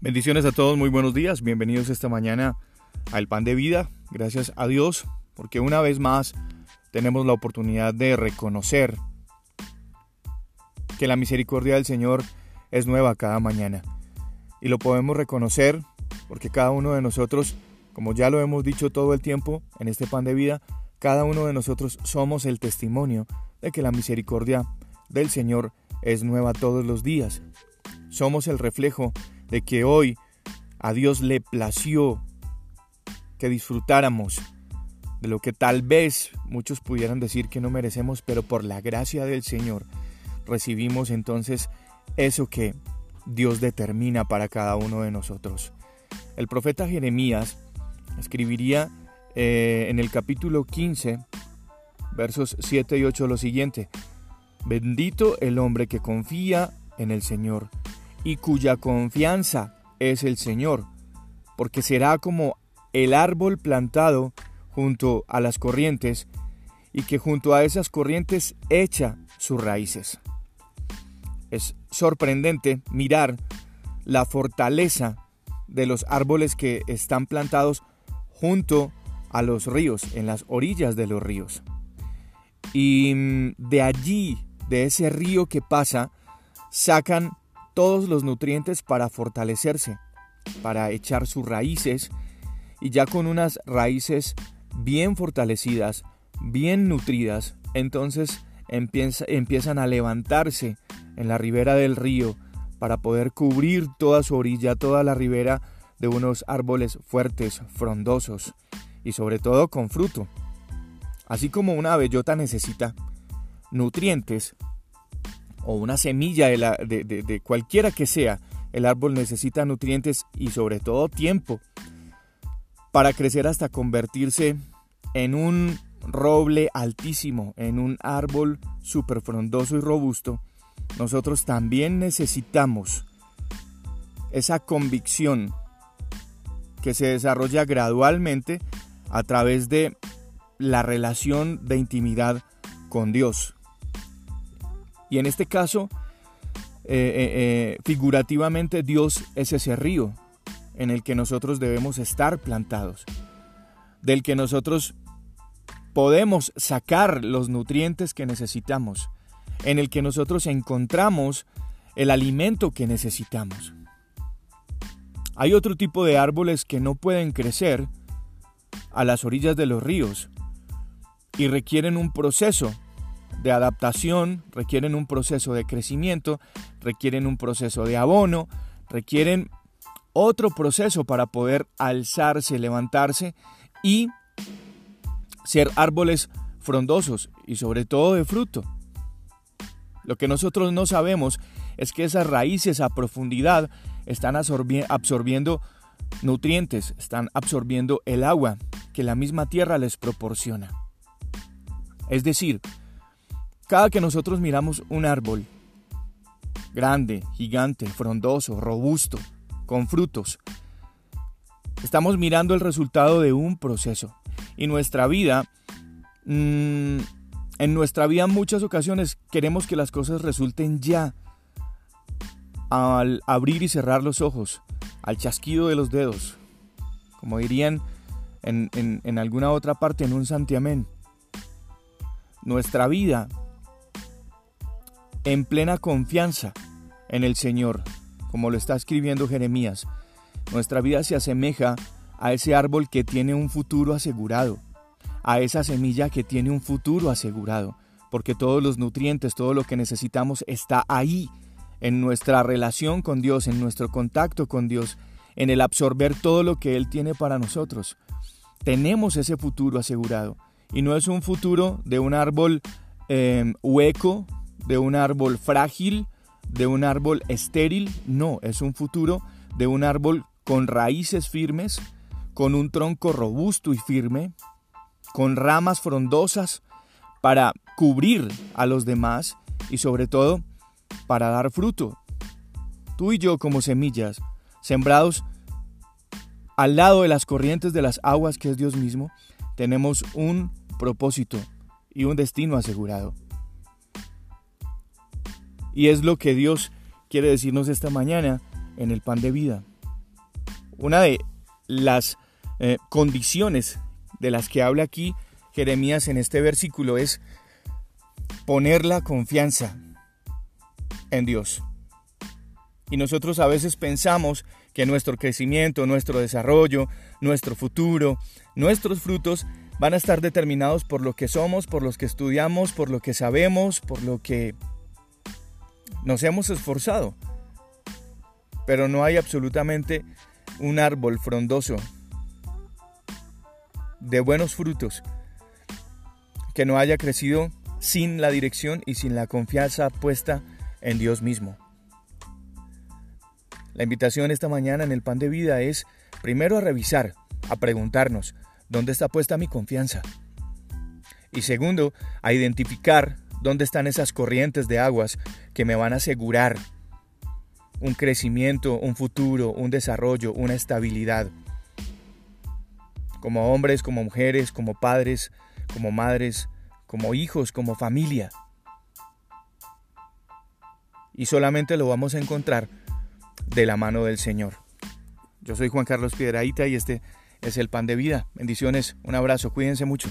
Bendiciones a todos, muy buenos días, bienvenidos esta mañana al Pan de Vida, gracias a Dios, porque una vez más tenemos la oportunidad de reconocer que la misericordia del Señor es nueva cada mañana. Y lo podemos reconocer porque cada uno de nosotros, como ya lo hemos dicho todo el tiempo en este Pan de Vida, cada uno de nosotros somos el testimonio de que la misericordia del Señor es nueva todos los días. Somos el reflejo de que hoy a Dios le plació que disfrutáramos de lo que tal vez muchos pudieran decir que no merecemos, pero por la gracia del Señor recibimos entonces eso que Dios determina para cada uno de nosotros. El profeta Jeremías escribiría eh, en el capítulo 15, versos 7 y 8 lo siguiente, Bendito el hombre que confía en el Señor y cuya confianza es el Señor, porque será como el árbol plantado junto a las corrientes y que junto a esas corrientes echa sus raíces. Es sorprendente mirar la fortaleza de los árboles que están plantados junto a los ríos, en las orillas de los ríos. Y mm, de allí, de ese río que pasa, sacan todos los nutrientes para fortalecerse, para echar sus raíces y ya con unas raíces bien fortalecidas, bien nutridas, entonces empiezan a levantarse en la ribera del río para poder cubrir toda su orilla, toda la ribera de unos árboles fuertes, frondosos y sobre todo con fruto. Así como una bellota necesita nutrientes o una semilla de, de, cualquiera que sea, el árbol necesita nutrientes y sobre todo tiempo para crecer hasta convertirse en un roble altísimo, en un árbol súper frondoso y robusto, nosotros también necesitamos esa convicción que se desarrolla gradualmente a través de la relación de intimidad con Dios. Y en este caso, eh, eh, eh, figurativamente Dios es ese río en el que nosotros debemos estar plantados, del que nosotros podemos sacar los nutrientes que necesitamos, en el que nosotros encontramos el alimento que necesitamos. Hay otro tipo de árboles que no pueden crecer a las orillas de los ríos y requieren un proceso de adaptación, requieren un proceso de crecimiento, requieren un proceso de abono, requieren otro proceso para poder alzarse, levantarse y ser árboles frondosos y sobre todo de fruto. Lo que nosotros no sabemos es que esas raíces a profundidad están absorbiendo nutrientes, están absorbiendo el agua que la misma tierra les proporciona. Es decir, cada que nosotros miramos un árbol grande, gigante, frondoso, robusto, con frutos, estamos mirando el resultado de un proceso. Y nuestra vida, mm, en nuestra vida en muchas ocasiones queremos que las cosas resulten ya. Al abrir y cerrar los ojos, al chasquido de los dedos, como dirían en, en alguna otra parte en un santiamén. Nuestra vida en plena confianza en el Señor, como lo está escribiendo Jeremías. Nuestra vida se asemeja a ese árbol que tiene un futuro asegurado, a esa semilla que tiene un futuro asegurado, porque todos los nutrientes, todo lo que necesitamos está ahí, en nuestra relación con Dios, en nuestro contacto con Dios, en el absorber todo lo que Él tiene para nosotros. Tenemos ese futuro asegurado y no es un futuro de un árbol eh, hueco, de un árbol frágil, de un árbol estéril, no, es un futuro de un árbol con raíces firmes, con un tronco robusto y firme, con ramas frondosas para cubrir a los demás y sobre todo para dar fruto. Tú y yo como semillas, sembrados al lado de las corrientes de las aguas que es Dios mismo, tenemos un propósito y un destino asegurado. Y es lo que Dios quiere decirnos esta mañana en el pan de vida. una de las eh, condiciones de las que habla aquí Jeremías en este versículo es poner la confianza en Dios. Y nosotros a veces pensamos que nuestro crecimiento, nuestro desarrollo, nuestro futuro, nuestros frutos van a estar determinados por lo que somos, por los que estudiamos, por lo que sabemos, por lo que nos hemos esforzado. Pero no hay absolutamente un árbol frondoso de buenos frutos que no haya crecido sin la dirección y sin la confianza puesta en Dios mismo. La invitación esta mañana en el pan de vida es primero a revisar, a preguntarnos, ¿dónde está puesta mi confianza? Y segundo, a identificar dónde están esas corrientes de aguas que me van a asegurar un crecimiento, un futuro, un desarrollo, una estabilidad. Como hombres, como mujeres, como padres, como madres, como hijos, como familia. Y solamente lo vamos a encontrar de la mano del Señor. Yo soy Juan Carlos Piedraíta y este es el pan de vida. Bendiciones, un abrazo, cuídense mucho.